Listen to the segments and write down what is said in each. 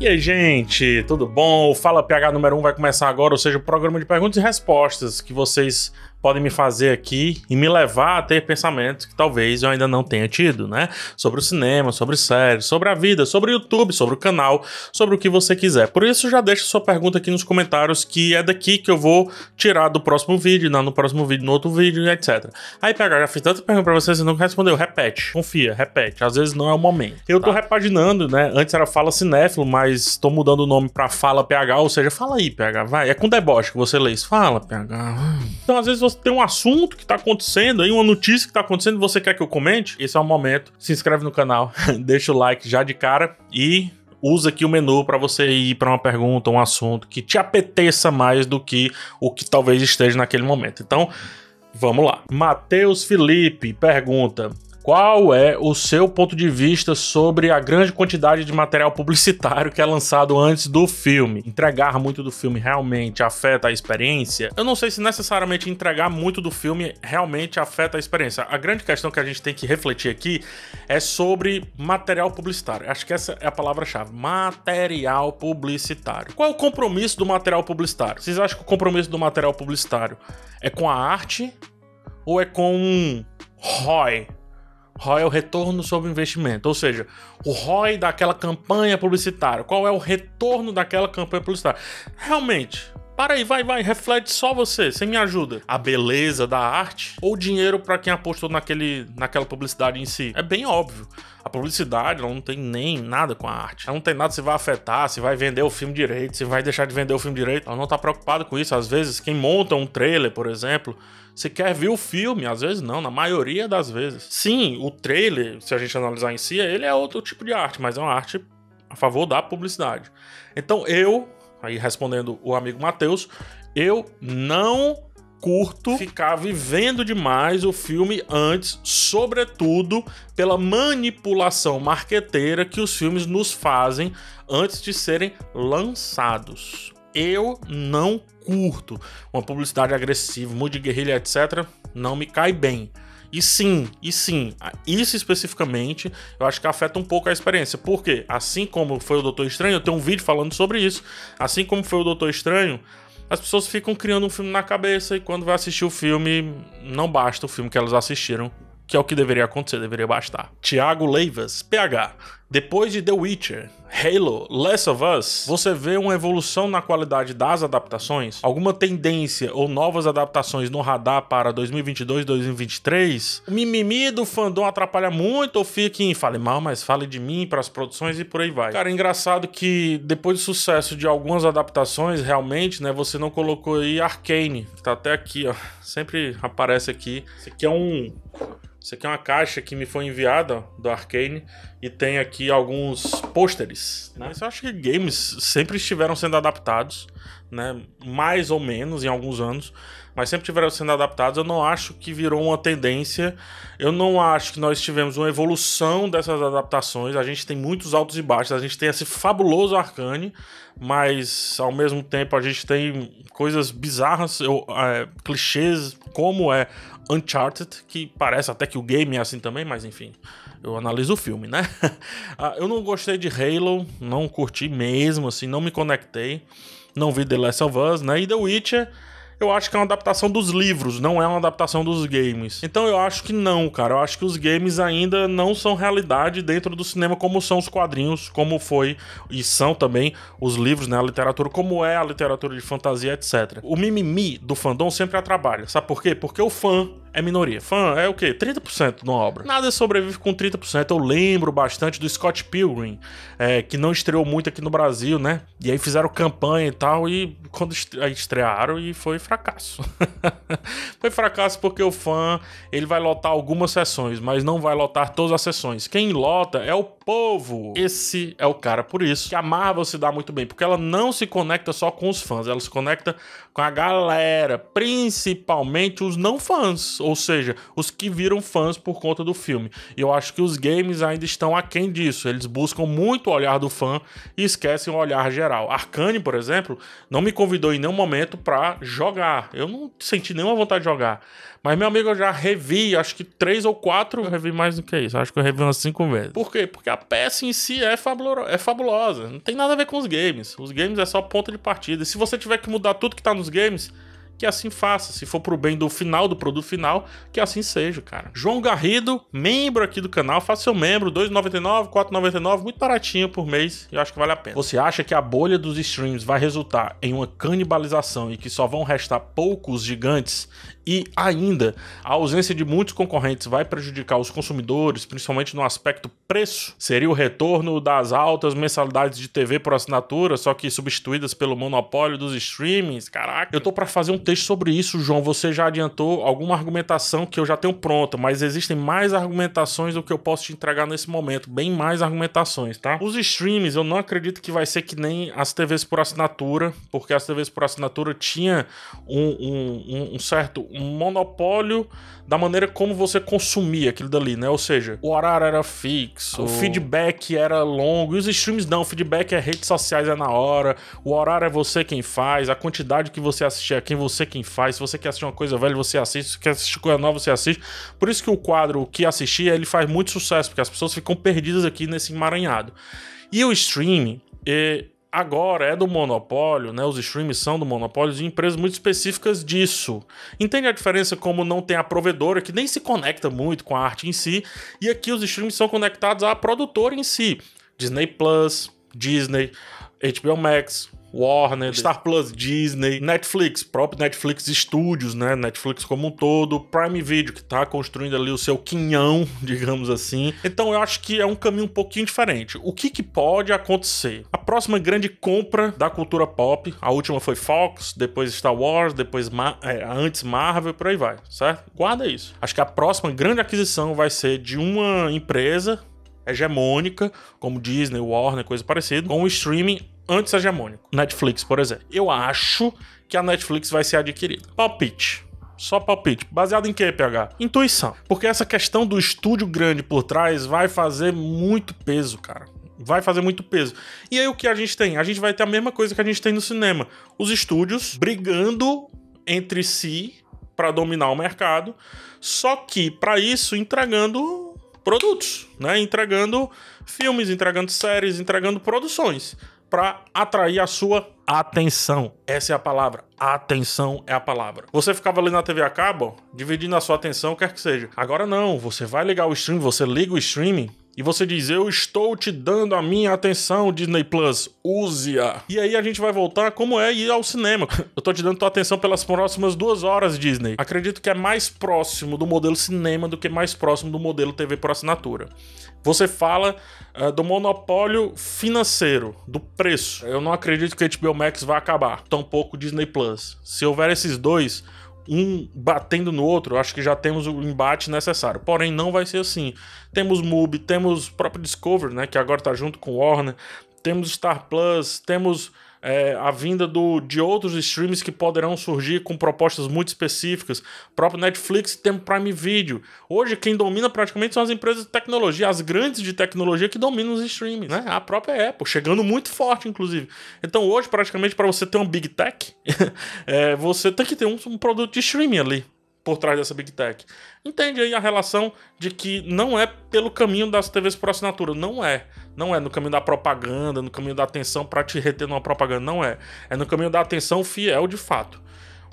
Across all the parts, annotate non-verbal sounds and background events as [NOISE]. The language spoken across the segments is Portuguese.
E aí, gente, tudo bom? O Fala PH número 1 vai começar agora, ou seja, o programa de perguntas e respostas que vocês podem me fazer aqui e me levar a ter pensamentos que talvez eu ainda não tenha tido, né? Sobre o cinema, sobre séries, sobre a vida, sobre o YouTube, sobre o canal, sobre o que você quiser. Por isso, já deixa sua pergunta aqui nos comentários, que é daqui que eu vou tirar do próximo vídeo, não no próximo vídeo, no outro vídeo, etc. Aí, PH, já fiz tanta pergunta pra você, você não respondeu. Repete, confia, repete. Às vezes não é o momento. Eu tô tá. repaginando, né? Antes era Fala Cinéfilo, mas tô mudando o nome pra Fala PH, ou seja, fala aí, PH, vai. É com deboche que você lê isso. Fala, PH. Então, às vezes você tem um assunto que tá acontecendo aí, uma notícia que tá acontecendo você quer que eu comente, esse é o momento. Se inscreve no canal, [LAUGHS] deixa o like já de cara e usa aqui o menu para você ir para uma pergunta, um assunto que te apeteça mais do que o que talvez esteja naquele momento. Então, vamos lá. Matheus Felipe pergunta: qual é o seu ponto de vista sobre a grande quantidade de material publicitário que é lançado antes do filme? Entregar muito do filme realmente afeta a experiência? Eu não sei se necessariamente entregar muito do filme realmente afeta a experiência. A grande questão que a gente tem que refletir aqui é sobre material publicitário. Acho que essa é a palavra-chave. Material publicitário. Qual é o compromisso do material publicitário? Vocês acham que o compromisso do material publicitário é com a arte ou é com um ROI? ROI é o retorno sobre investimento, ou seja, o ROI daquela campanha publicitária. Qual é o retorno daquela campanha publicitária? Realmente, para aí, vai, vai, reflete só você, você me ajuda. A beleza da arte ou dinheiro para quem apostou naquele, naquela publicidade em si? É bem óbvio. A publicidade não tem nem nada com a arte. Ela não tem nada se vai afetar, se vai vender o filme direito, se vai deixar de vender o filme direito. Ela não tá preocupada com isso. Às vezes, quem monta um trailer, por exemplo, você quer ver o filme, às vezes não, na maioria das vezes. Sim, o trailer, se a gente analisar em si, ele é outro tipo de arte, mas é uma arte a favor da publicidade. Então eu, aí respondendo o amigo Matheus, eu não curto ficar vivendo demais o filme antes, sobretudo pela manipulação marqueteira que os filmes nos fazem antes de serem lançados. Eu não curto uma publicidade agressiva, muito de guerrilha, etc. Não me cai bem. E sim, e sim, isso especificamente eu acho que afeta um pouco a experiência. Porque, assim como foi o Doutor Estranho, eu tenho um vídeo falando sobre isso. Assim como foi o Doutor Estranho, as pessoas ficam criando um filme na cabeça e quando vai assistir o filme, não basta o filme que elas assistiram, que é o que deveria acontecer, deveria bastar. Tiago Leivas, PH. Depois de The Witcher, Halo, Last of Us, você vê uma evolução na qualidade das adaptações? Alguma tendência ou novas adaptações no radar para 2022, 2023? O mimimi do fandom atrapalha muito ou fica em fale mal, mas fale de mim para as produções e por aí vai. Cara, é engraçado que depois do sucesso de algumas adaptações, realmente, né, você não colocou aí Arcane, que tá até aqui, ó, sempre aparece aqui. Esse aqui é um isso aqui é uma caixa que me foi enviada do Arcane e tem aqui alguns pôsteres. Né? Eu acho que games sempre estiveram sendo adaptados, né? mais ou menos em alguns anos, mas sempre estiveram sendo adaptados. Eu não acho que virou uma tendência. Eu não acho que nós tivemos uma evolução dessas adaptações. A gente tem muitos altos e baixos. A gente tem esse fabuloso Arcane, mas ao mesmo tempo a gente tem coisas bizarras, eu, é, clichês, como é Uncharted, que parece até que o game é assim também, mas enfim, eu analiso o filme, né? [LAUGHS] Ah, eu não gostei de Halo, não curti mesmo, assim, não me conectei, não vi The Last of Us, né? E The Witcher eu acho que é uma adaptação dos livros, não é uma adaptação dos games. Então eu acho que não, cara. Eu acho que os games ainda não são realidade dentro do cinema como são os quadrinhos, como foi e são também os livros, né? A literatura, como é a literatura de fantasia, etc. O mimimi do fandom sempre atrapalha. Sabe por quê? Porque o fã é minoria. Fã é o quê? 30% de uma obra. Nada sobrevive com 30%. Eu lembro bastante do Scott Pilgrim, é, que não estreou muito aqui no Brasil, né? E aí fizeram campanha e tal, e quando estrearam, e foi fracasso. [LAUGHS] foi fracasso porque o fã, ele vai lotar algumas sessões, mas não vai lotar todas as sessões. Quem lota é o povo. Esse é o cara. Por isso que a Marvel se dá muito bem, porque ela não se conecta só com os fãs, ela se conecta com a galera, principalmente os não fãs fãs, ou seja, os que viram fãs por conta do filme. E eu acho que os games ainda estão aquém disso. Eles buscam muito o olhar do fã e esquecem o olhar geral. Arcane, por exemplo, não me convidou em nenhum momento para jogar. Eu não senti nenhuma vontade de jogar. Mas, meu amigo, eu já revi, acho que três ou quatro, eu revi mais do que isso. Acho que eu revi umas cinco vezes. Por quê? Porque a peça em si é, fabulo é fabulosa. Não tem nada a ver com os games. Os games é só ponta de partida. E se você tiver que mudar tudo que tá nos games, que assim faça. Se for pro bem do final, do produto final, que assim seja, cara. João Garrido, membro aqui do canal, faça seu membro, 2,99, 4,99, muito baratinho por mês, eu acho que vale a pena. Você acha que a bolha dos streams vai resultar em uma canibalização e que só vão restar poucos gigantes e ainda, a ausência de muitos concorrentes vai prejudicar os consumidores, principalmente no aspecto preço. Seria o retorno das altas mensalidades de TV por assinatura, só que substituídas pelo monopólio dos streamings. Caraca, eu tô para fazer um texto sobre isso, João. Você já adiantou alguma argumentação que eu já tenho pronta, mas existem mais argumentações do que eu posso te entregar nesse momento, bem mais argumentações, tá? Os streams, eu não acredito que vai ser que nem as TVs por assinatura, porque as TVs por assinatura tinha um, um, um certo monopólio da maneira como você consumia aquilo dali, né? Ou seja, o horário era fixo, o feedback era longo, e os streams não, o feedback é redes sociais é na hora, o horário é você quem faz, a quantidade que você assistir é quem você quem faz, se você quer assistir uma coisa velha, você assiste, se quer assistir coisa nova, você assiste. Por isso que o quadro que assistir, ele faz muito sucesso, porque as pessoas ficam perdidas aqui nesse emaranhado. E o streaming, é, agora é do monopólio, né? Os streams são do monopólio de empresas muito específicas disso. Entende a diferença como não tem a provedora que nem se conecta muito com a arte em si, e aqui os streams são conectados à produtora em si. Disney Plus, Disney, HBO Max, Warner, Star Plus, Disney, Netflix, próprio Netflix Studios, né? Netflix como um todo, Prime Video, que tá construindo ali o seu quinhão, [LAUGHS] digamos assim. Então eu acho que é um caminho um pouquinho diferente. O que, que pode acontecer? A próxima grande compra da cultura pop, a última foi Fox, depois Star Wars, depois Ma é, antes Marvel, por aí vai, certo? Guarda isso. Acho que a próxima grande aquisição vai ser de uma empresa hegemônica, como Disney, Warner, coisa parecida, com o streaming antes hegemônico. Netflix, por exemplo. Eu acho que a Netflix vai ser adquirida. Palpite. Só palpite. Baseado em quê, PH? Intuição. Porque essa questão do estúdio grande por trás vai fazer muito peso, cara. Vai fazer muito peso. E aí o que a gente tem? A gente vai ter a mesma coisa que a gente tem no cinema. Os estúdios brigando entre si para dominar o mercado, só que para isso entregando produtos, né? Entregando filmes, entregando séries, entregando produções para atrair a sua atenção. Essa é a palavra. Atenção é a palavra. Você ficava ali na TV a cabo, dividindo a sua atenção, quer que seja. Agora não, você vai ligar o stream, você liga o streaming e você diz: Eu estou te dando a minha atenção, Disney Plus, use-a. E aí a gente vai voltar como é ir ao cinema. [LAUGHS] Eu tô te dando tua atenção pelas próximas duas horas, Disney. Acredito que é mais próximo do modelo cinema do que mais próximo do modelo TV por assinatura. Você fala uh, do monopólio financeiro, do preço. Eu não acredito que a HBO Max vai acabar, tampouco Disney Plus. Se houver esses dois, um batendo no outro, acho que já temos o embate necessário. Porém, não vai ser assim. Temos MUBI, temos próprio Discovery, né, que agora tá junto com Warner, temos Star Plus, temos é, a vinda do, de outros streams que poderão surgir com propostas muito específicas. O próprio Netflix tem Prime Video. Hoje, quem domina praticamente são as empresas de tecnologia, as grandes de tecnologia que dominam os streams. Né? A própria Apple, chegando muito forte, inclusive. Então, hoje, praticamente, para você ter um Big Tech, [LAUGHS] é, você tem que ter um, um produto de streaming ali por trás dessa Big Tech. Entende aí a relação de que não é pelo caminho das TVs por assinatura, não é. Não é no caminho da propaganda, no caminho da atenção para te reter numa propaganda, não é. É no caminho da atenção fiel de fato.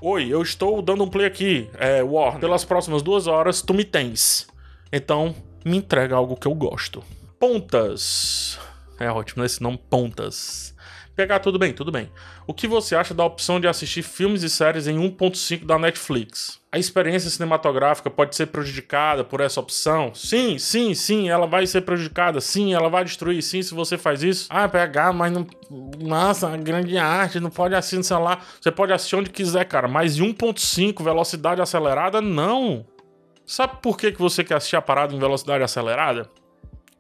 Oi, eu estou dando um play aqui, é, Warner. Pelas próximas duas horas, tu me tens. Então, me entrega algo que eu gosto. Pontas. É ótimo, né? Esse nome, Pontas. Pegar tudo bem, tudo bem. O que você acha da opção de assistir filmes e séries em 1.5 da Netflix? A experiência cinematográfica pode ser prejudicada por essa opção? Sim, sim, sim, ela vai ser prejudicada. Sim, ela vai destruir. Sim, se você faz isso. Ah, pegar, mas não. Nossa, grande arte, não pode assistir no celular. Você pode assistir onde quiser, cara. Mas em 1.5, velocidade acelerada, não. Sabe por que, que você quer assistir a parada em velocidade acelerada?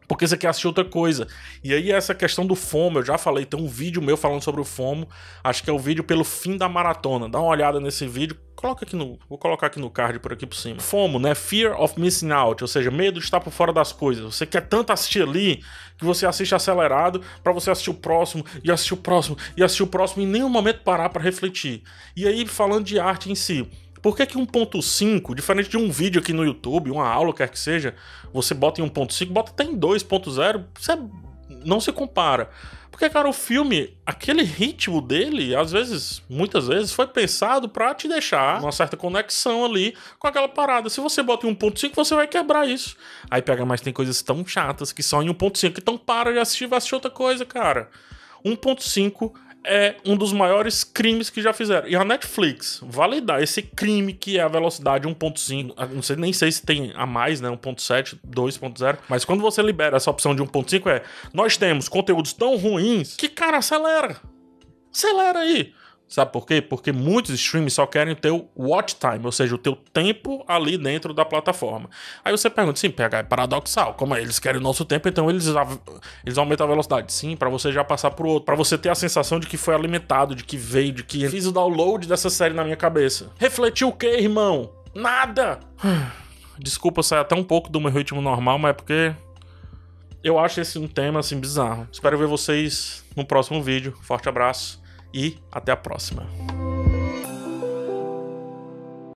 Porque você quer assistir outra coisa. E aí essa questão do FOMO, eu já falei, tem um vídeo meu falando sobre o FOMO, acho que é o vídeo pelo fim da maratona. Dá uma olhada nesse vídeo, coloca aqui no, vou colocar aqui no card por aqui por cima. FOMO, né? Fear of missing out, ou seja, medo de estar por fora das coisas. Você quer tanto assistir ali que você assiste acelerado para você assistir o próximo e assistir o próximo e assistir o próximo e em nenhum momento parar para refletir. E aí falando de arte em si, por que, que 1.5, diferente de um vídeo aqui no YouTube, uma aula, quer que seja, você bota em 1.5, bota até em 2.0, você não se compara. Porque, cara, o filme, aquele ritmo dele, às vezes, muitas vezes, foi pensado para te deixar uma certa conexão ali com aquela parada. Se você bota em 1.5, você vai quebrar isso. Aí pega, mas tem coisas tão chatas que só em 1.5, então para de assistir, vai assistir outra coisa, cara. 1.5 é um dos maiores crimes que já fizeram. E a Netflix validar esse crime que é a velocidade 1.5, ah, não sei nem sei se tem a mais, né, 1.7, 2.0, mas quando você libera essa opção de 1.5 é, nós temos conteúdos tão ruins que cara acelera. Acelera aí. Sabe por quê? Porque muitos streams só querem o watch time, ou seja, o teu tempo ali dentro da plataforma. Aí você pergunta, sim, PH, é paradoxal, como é? Eles querem o nosso tempo, então eles, eles aumentam a velocidade. Sim, para você já passar pro outro, para você ter a sensação de que foi alimentado, de que veio, de que fiz o download dessa série na minha cabeça. Refletiu o quê, irmão? Nada! [SIGHS] Desculpa sair até um pouco do meu ritmo normal, mas é porque eu acho esse um tema assim bizarro. Espero ver vocês no próximo vídeo. Forte abraço e até a próxima.